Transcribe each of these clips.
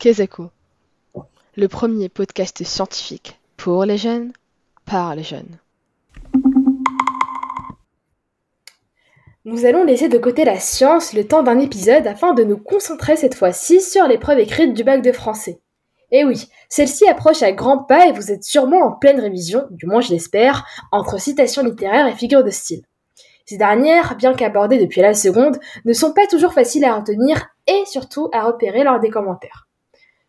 Kezako, le premier podcast scientifique pour les jeunes, par les jeunes. Nous allons laisser de côté la science le temps d'un épisode afin de nous concentrer cette fois-ci sur l'épreuve écrite du bac de français. Et oui, celle-ci approche à grands pas et vous êtes sûrement en pleine révision, du moins je l'espère, entre citations littéraires et figures de style. Ces dernières, bien qu'abordées depuis la seconde, ne sont pas toujours faciles à retenir et surtout à repérer lors des commentaires.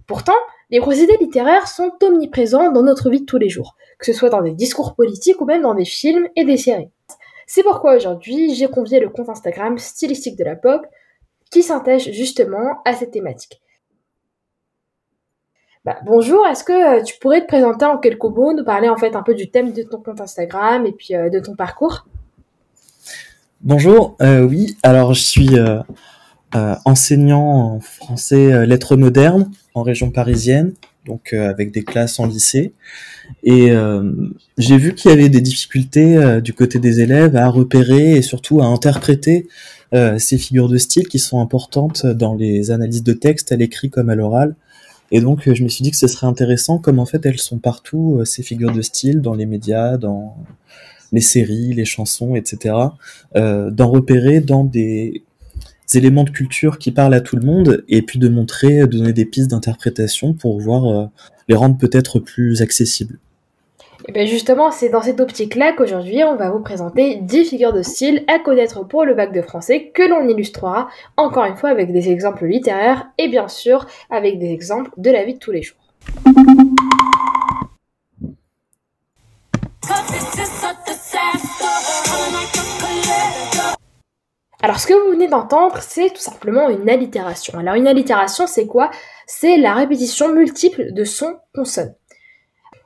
Pourtant, les procédés littéraires sont omniprésents dans notre vie de tous les jours, que ce soit dans des discours politiques ou même dans des films et des séries. C'est pourquoi aujourd'hui, j'ai convié le compte Instagram stylistique de la pop qui s'intègre justement à cette thématique. Bah, bonjour, est-ce que euh, tu pourrais te présenter en quelques mots, nous parler en fait un peu du thème de ton compte Instagram et puis euh, de ton parcours? Bonjour, euh, oui, alors je suis enseignant en français lettres modernes en région parisienne, donc avec des classes en lycée. Et j'ai vu qu'il y avait des difficultés du côté des élèves à repérer et surtout à interpréter ces figures de style qui sont importantes dans les analyses de texte à l'écrit comme à l'oral. Et donc, euh, je me suis dit que ce serait intéressant, comme en fait elles sont partout, euh, ces figures de style, dans les médias, dans les séries, les chansons, etc., euh, d'en repérer dans des éléments de culture qui parlent à tout le monde, et puis de montrer, de donner des pistes d'interprétation pour voir les rendre peut-être plus accessibles. Et bien justement, c'est dans cette optique-là qu'aujourd'hui, on va vous présenter 10 figures de style à connaître pour le bac de français que l'on illustrera, encore une fois, avec des exemples littéraires et bien sûr avec des exemples de la vie de tous les jours. Alors ce que vous venez d'entendre, c'est tout simplement une allitération. Alors une allitération, c'est quoi? C'est la répétition multiple de sons consonnes.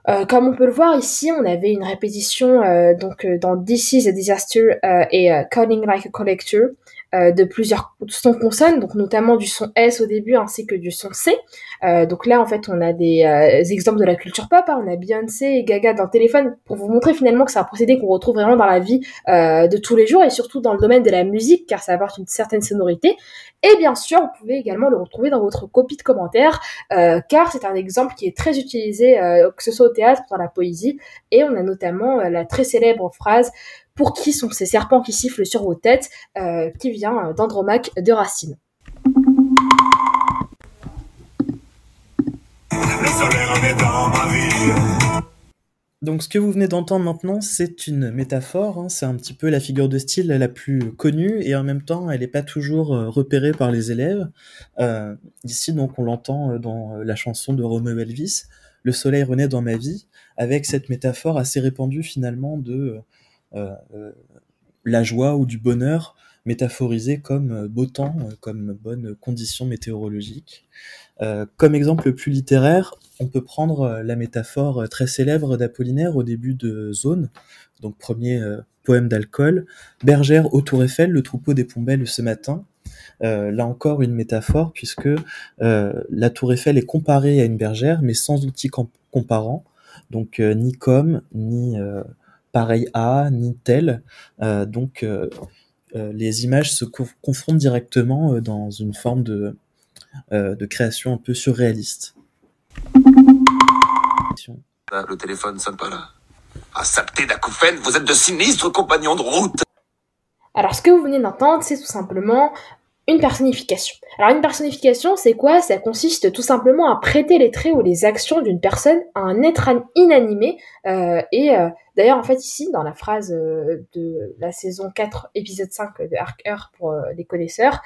Euh, comme on peut le voir ici, on avait une répétition euh, donc euh, dans This is a Disaster et Calling Like a Collector de plusieurs sons consonnes, donc notamment du son S au début ainsi que du son C. donc là, en fait, on a des exemples de la culture pop. Hein. on a Beyoncé et Gaga dans téléphone pour vous montrer finalement que c'est un procédé qu'on retrouve vraiment dans la vie de tous les jours et surtout dans le domaine de la musique car ça apporte une certaine sonorité. Et bien sûr, vous pouvez également le retrouver dans votre copie de commentaires, euh, car c'est un exemple qui est très utilisé, euh, que ce soit au théâtre, dans la poésie, et on a notamment euh, la très célèbre phrase pour qui sont ces serpents qui sifflent sur vos têtes, qui vient d'Andromaque de Racine. dans ma vie. Donc ce que vous venez d'entendre maintenant, c'est une métaphore, hein. c'est un petit peu la figure de style la plus connue et en même temps elle n'est pas toujours euh, repérée par les élèves. Euh, ici donc on l'entend euh, dans la chanson de Romeo Elvis, Le soleil renaît dans ma vie, avec cette métaphore assez répandue finalement de la joie ou du bonheur métaphorisé comme beau temps, comme bonne condition météorologique. comme exemple plus littéraire, on peut prendre euh, la métaphore euh, très célèbre d'Apollinaire au début de Zone, donc premier euh, poème d'alcool. Bergère au Tour Eiffel, le troupeau des pombelles ce matin. là encore une métaphore puisque la Tour Eiffel est comparée à une bergère mais sans outils comparants, donc ni comme, ni pareil à, ni tel. donc les images se confrontent directement dans une forme de, de création un peu surréaliste. Ah, le téléphone sonne pas là. Ah, saleté vous êtes de sinistres compagnons de route Alors, ce que vous venez d'entendre, c'est tout simplement une personnification. Alors une personnification, c'est quoi? Ça consiste tout simplement à prêter les traits ou les actions d'une personne à un être inanimé. Euh, et euh, d'ailleurs, en fait, ici, dans la phrase euh, de la saison 4, épisode 5 de Heure pour les connaisseurs,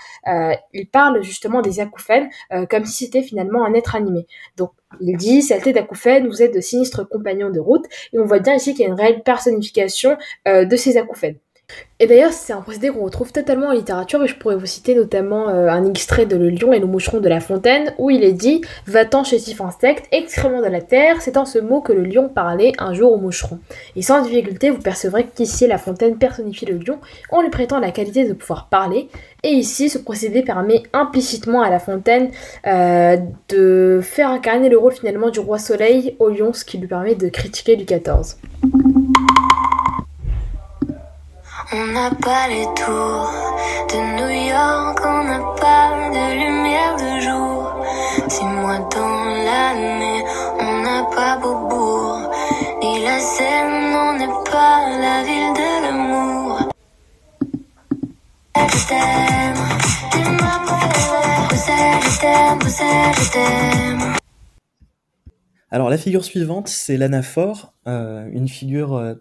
il parle justement des acouphènes comme si c'était finalement un être animé. Donc il dit, saleté d'acouphènes, vous êtes de sinistres compagnons de route. Et on voit bien ici qu'il y a une réelle personnification de ces acouphènes. Et d'ailleurs, c'est un procédé qu'on retrouve totalement en littérature, et je pourrais vous citer notamment euh, un extrait de Le lion et le moucheron de La Fontaine, où il est dit Va-t'en cheztif insecte, excrément de la terre, c'est en ce mot que le lion parlait un jour au moucheron. Et sans difficulté, vous percevrez qu'ici La Fontaine personnifie le lion en lui prêtant la qualité de pouvoir parler, et ici, ce procédé permet implicitement à La Fontaine euh, de faire incarner le rôle finalement du roi soleil au lion, ce qui lui permet de critiquer Louis XIV. On n'a pas les tours de New York, on n'a pas de lumière de jour. Six mois dans l'année, on n'a pas Beaubourg. Ni la Seine, on n'est pas la ville de l'amour. T'aime, t'aime, t'aime. Alors la figure suivante, c'est l'anaphore, euh, une figure euh,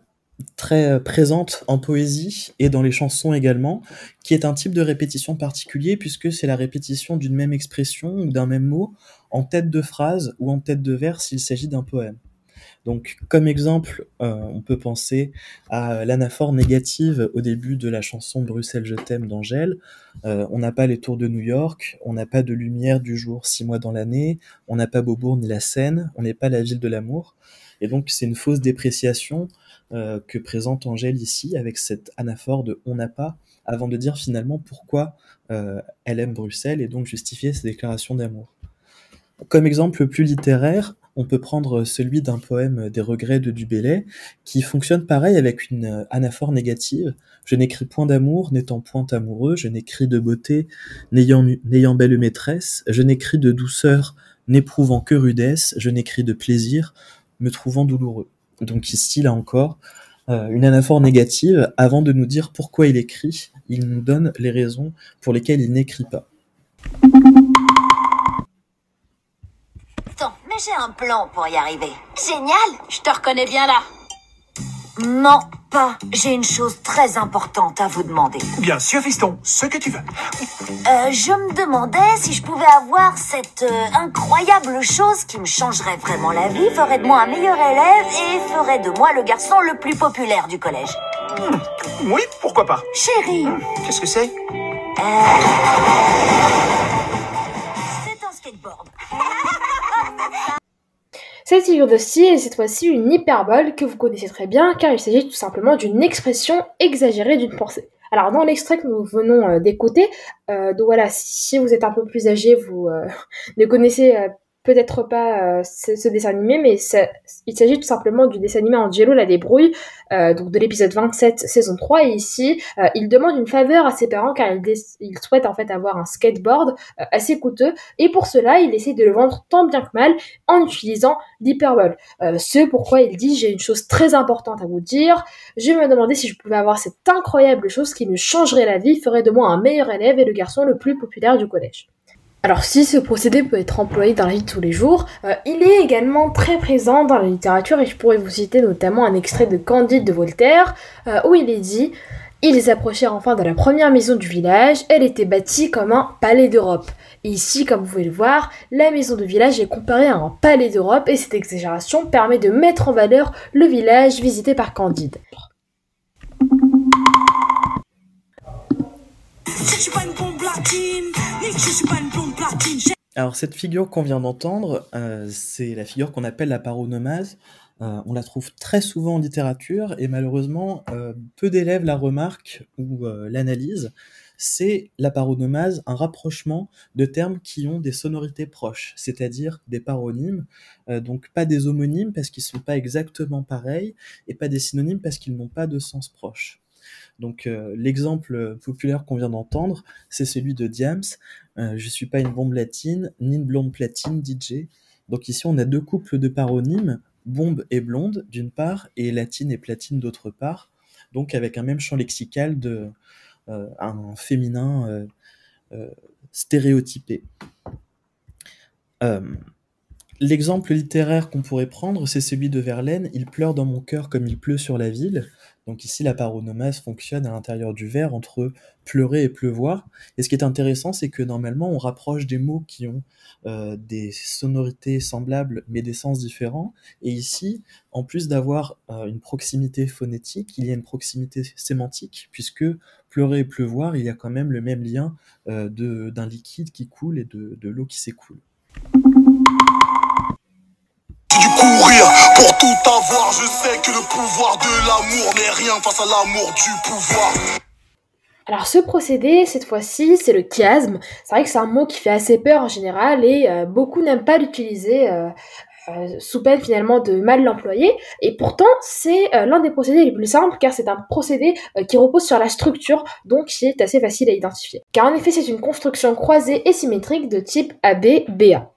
très euh, présente en poésie et dans les chansons également, qui est un type de répétition particulier puisque c'est la répétition d'une même expression ou d'un même mot en tête de phrase ou en tête de vers s'il s'agit d'un poème. Donc, comme exemple, euh, on peut penser à l'anaphore négative au début de la chanson Bruxelles, je t'aime d'Angèle. Euh, on n'a pas les tours de New York, on n'a pas de lumière du jour six mois dans l'année, on n'a pas Beaubourg ni la Seine, on n'est pas la ville de l'amour. Et donc, c'est une fausse dépréciation euh, que présente Angèle ici avec cette anaphore de on n'a pas, avant de dire finalement pourquoi euh, elle aime Bruxelles et donc justifier ses déclarations d'amour. Comme exemple plus littéraire, on peut prendre celui d'un poème des regrets de Dubélé, qui fonctionne pareil avec une anaphore négative. Je n'écris point d'amour, n'étant point amoureux, je n'écris de beauté, n'ayant, n'ayant belle maîtresse, je n'écris de douceur, n'éprouvant que rudesse, je n'écris de plaisir, me trouvant douloureux. Donc ici, là encore, euh, une anaphore négative, avant de nous dire pourquoi il écrit, il nous donne les raisons pour lesquelles il n'écrit pas. Attends, mais j'ai un plan pour y arriver. Génial Je te reconnais bien là. Non, pas. J'ai une chose très importante à vous demander. Bien sûr, fiston, ce que tu veux. Euh, je me demandais si je pouvais avoir cette euh, incroyable chose qui me changerait vraiment la vie, ferait de moi un meilleur élève et ferait de moi le garçon le plus populaire du collège. Oui, pourquoi pas. Chérie, Qu'est-ce que c'est? C'est un skateboard. Cette figure de style est cette fois-ci une hyperbole que vous connaissez très bien car il s'agit tout simplement d'une expression exagérée d'une pensée. Alors dans l'extrait que nous venons euh, d'écouter, euh, donc voilà, si vous êtes un peu plus âgé, vous euh, ne connaissez euh, peut-être pas euh, ce, dessin animé, mais il s'agit tout simplement du dessin animé Angelo la débrouille, euh, donc de l'épisode 27 saison 3 et ici euh, il demande une faveur à ses parents car il, souhaite en fait avoir un skateboard assez coûteux et pour cela il essaie de le vendre tant bien que mal en utilisant l'hyperbole. Ce pourquoi il dit j'ai une chose très importante à vous dire. Je me demandais si je pouvais avoir cette incroyable chose qui me changerait la vie, ferait de moi un meilleur élève et le garçon le plus populaire du collège. Alors si ce procédé peut être employé dans la vie de tous les jours, euh, il est également très présent dans la littérature et je pourrais vous citer notamment un extrait de Candide de Voltaire euh, où il est dit ils approchèrent enfin de la première maison du village, elle était bâtie comme un palais d'Europe. Ici, comme vous pouvez le voir, la maison de village est comparée à un palais d'Europe et cette exagération permet de mettre en valeur le village visité par Candide. Alors cette figure qu'on vient d'entendre, euh, c'est la figure qu'on appelle la paronomase. Euh, on la trouve très souvent en littérature et malheureusement euh, peu d'élèves la remarquent ou l'analysent. C'est la paronomase, un rapprochement de termes qui ont des sonorités proches, c'est-à-dire des paronymes, donc pas des homonymes parce qu'ils sont pas exactement pareils et pas des synonymes parce qu'ils n'ont pas de sens proche. Donc euh, l'exemple populaire qu'on vient d'entendre, c'est celui de Diams. Euh, je suis pas une bombe latine, ni une blonde platine, DJ. Donc ici, on a deux couples de paronymes, bombe et blonde d'une part, et latine et platine d'autre part. Donc avec un même champ lexical de euh, un féminin euh, euh, stéréotypé. Euh, L'exemple littéraire qu'on pourrait prendre, c'est celui de Verlaine. Il pleure dans mon cœur comme il pleut sur la ville. Donc ici, la paronomase fonctionne à l'intérieur du vers entre pleurer et pleuvoir. Et ce qui est intéressant, c'est que normalement, on rapproche des mots qui ont euh, des sonorités semblables mais des sens différents. Et ici, en plus d'avoir euh, une proximité phonétique, il y a une proximité sémantique, puisque pleurer et pleuvoir, il y a quand même le même lien euh, d'un liquide qui coule et de, de l'eau qui s'écoule. Pour tout avoir. Je sais que le pouvoir de l'amour n'est rien face à l'amour du pouvoir. Alors ce procédé, cette fois-ci, c'est le chiasme. C'est vrai que c'est un mot qui fait assez peur en général et euh, beaucoup n'aiment pas l'utiliser euh, euh, sous peine finalement de mal l'employer. Et pourtant, c'est l'un des procédés les plus simples car c'est un procédé qui repose sur la structure, donc qui est assez facile à identifier. Car en effet, c'est une construction croisée et symétrique de type AB-BA.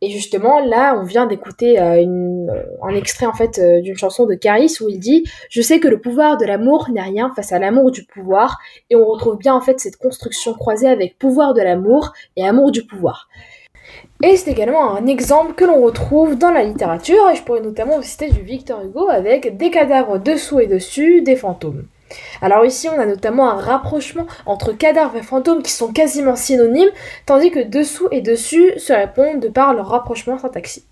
Et justement, là, on vient d'écouter euh, euh, un extrait en fait euh, d'une chanson de Caris où il dit "Je sais que le pouvoir de l'amour n'est rien face à l'amour du pouvoir." Et on retrouve bien en fait cette construction croisée avec pouvoir de l'amour et amour du pouvoir. Et c'est également un exemple que l'on retrouve dans la littérature, et je pourrais notamment vous citer du Victor Hugo avec des cadavres dessous et dessus, des fantômes. Alors ici, on a notamment un rapprochement entre cadavres et fantômes qui sont quasiment synonymes, tandis que dessous et dessus se répondent de par leur rapprochement syntaxique.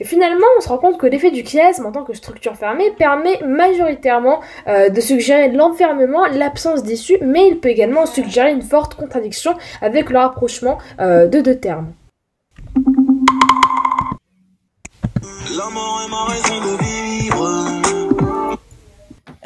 Et finalement, on se rend compte que l'effet du chiasme en tant que structure fermée permet majoritairement euh, de suggérer l'enfermement, l'absence d'issue, mais il peut également suggérer une forte contradiction avec le rapprochement euh, de deux termes. La mort est ma raison de vivre.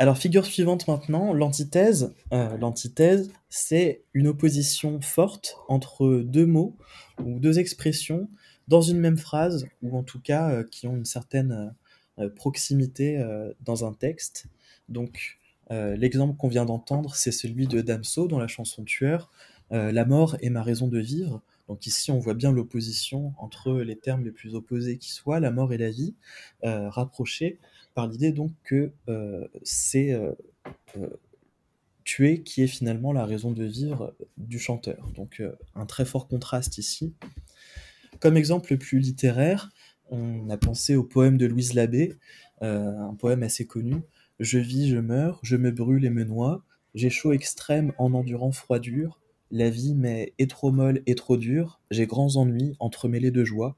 Alors, figure suivante maintenant, l'antithèse. Euh, l'antithèse, c'est une opposition forte entre deux mots ou deux expressions dans une même phrase, ou en tout cas euh, qui ont une certaine euh, proximité dans un texte. Donc, l'exemple qu'on vient d'entendre, c'est celui de Damso dans la chanson Tueur. La mort est ma raison de vivre. Donc ici, on voit bien l'opposition entre les termes les plus opposés qui soient, la mort et la vie, rapprochés par l'idée donc que euh, c'est euh, euh, tuer qui est finalement la raison de vivre du chanteur. Donc un très fort contraste ici. Comme exemple plus littéraire, on a pensé au poème de Louise Labbé, un poème assez connu. Je vis, je meurs, je me brûle et me noie, j'ai chaud extrême en endurant froid dur, la vie m'est trop molle et trop dure, j'ai grands ennuis entremêlés de joie.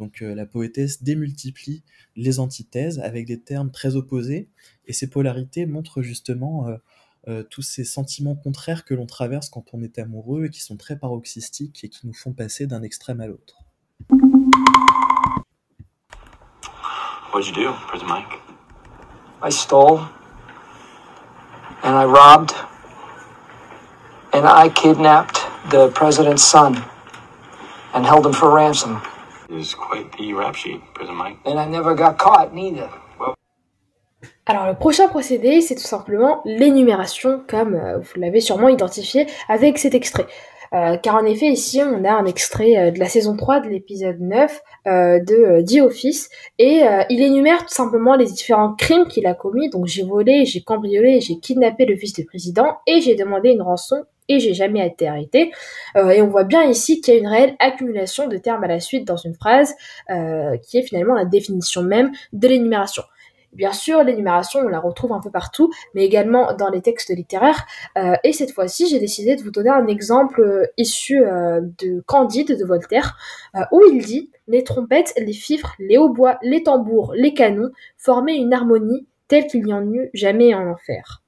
Donc euh, la poétesse démultiplie les antithèses avec des termes très opposés, et ces polarités montrent justement euh, euh, tous ces sentiments contraires que l'on traverse quand on est amoureux et qui sont très paroxystiques et qui nous font passer d'un extrême à l'autre. What'd you do, Prison Mike? I stole, and I robbed, and I kidnapped the president's son and held him for ransom. It was quite the rap sheet, Prison Mike. And I never got caught, neither. Alors le prochain procédé, c'est tout simplement l'énumération, comme euh, vous l'avez sûrement identifié avec cet extrait. Euh, car en effet, ici, on a un extrait euh, de la saison 3 de l'épisode 9 euh, de euh, The Office, et euh, il énumère tout simplement les différents crimes qu'il a commis. Donc j'ai volé, j'ai cambriolé, j'ai kidnappé le fils du président, et j'ai demandé une rançon, et j'ai jamais été arrêté. Euh, et on voit bien ici qu'il y a une réelle accumulation de termes à la suite dans une phrase, euh, qui est finalement la définition même de l'énumération. Bien sûr, l'énumération, on la retrouve un peu partout, mais également dans les textes littéraires. Euh, et cette fois-ci, j'ai décidé de vous donner un exemple issu de Candide de Voltaire, où il dit Les trompettes, les fifres, les hautbois, les tambours, les canons formaient une harmonie telle qu'il n'y en eut jamais en enfer.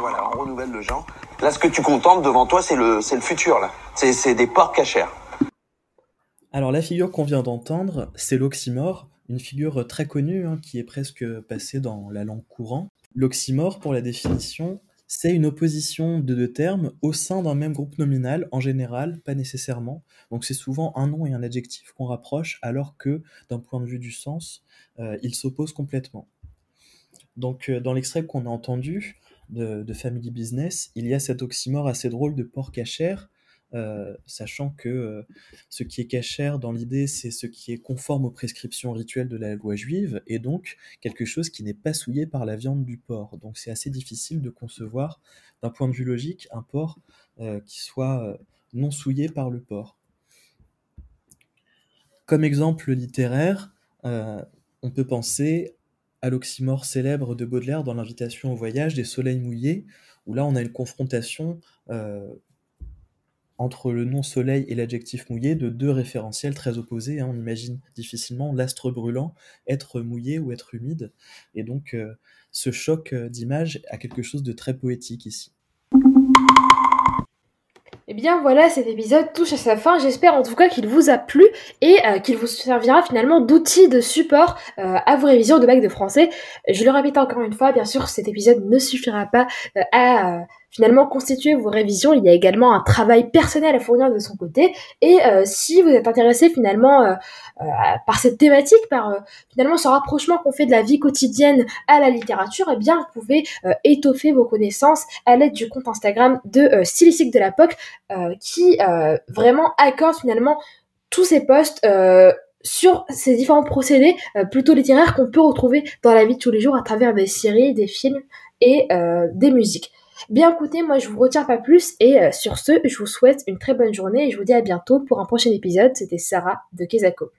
Voilà, on renouvelle le genre. Là, ce que tu contemples devant toi, c'est le, futur. C'est, des porcs cachères. Alors la figure qu'on vient d'entendre, c'est l'oxymore, une figure très connue hein, qui est presque passée dans la langue courante. L'oxymore, pour la définition, c'est une opposition de deux termes au sein d'un même groupe nominal, en général, pas nécessairement. Donc c'est souvent un nom et un adjectif qu'on rapproche, alors que d'un point de vue du sens, euh, ils s'opposent complètement. Donc euh, dans l'extrait qu'on a entendu de, de Family Business, il y a cet oxymore assez drôle de porc cachère, euh, sachant que euh, ce qui est cachère dans l'idée, c'est ce qui est conforme aux prescriptions rituelles de la loi juive, et donc quelque chose qui n'est pas souillé par la viande du porc. Donc c'est assez difficile de concevoir, d'un point de vue logique, un porc euh, qui soit non souillé par le porc. Comme exemple littéraire, on peut penser à l'oxymore célèbre de Baudelaire dans l'invitation au voyage des soleils mouillés, où là on a une confrontation euh, entre le nom soleil et l'adjectif mouillé de deux référentiels très opposés. hein. On imagine difficilement l'astre brûlant être mouillé ou être humide. Et donc euh, ce choc euh, d'image a quelque chose de très poétique ici. Eh bien voilà, cet épisode touche à sa fin. J'espère en tout cas qu'il vous a plu et euh, qu'il vous servira finalement d'outil de support euh, à vos révisions de bac de français. Je le répète encore une fois, bien sûr, cet épisode ne suffira pas euh, à finalement constituer vos révisions. Il y a également un travail personnel à fournir de son côté. Et euh, si vous êtes intéressé finalement euh, euh, par cette thématique, par euh, finalement ce rapprochement qu'on fait de la vie quotidienne à la littérature, eh bien vous pouvez euh, étoffer vos connaissances à l'aide du compte Instagram de Stylistique de la POC qui vraiment accorde finalement tous ces posts euh, sur ces différents procédés plutôt littéraires qu'on peut retrouver dans la vie de tous les jours à travers des séries, des films et des musiques. Bien écoutez, moi je vous retiens pas plus et euh, sur ce, je vous souhaite une très bonne journée et je vous dis à bientôt pour un prochain épisode. C'était Sarah de Kezako.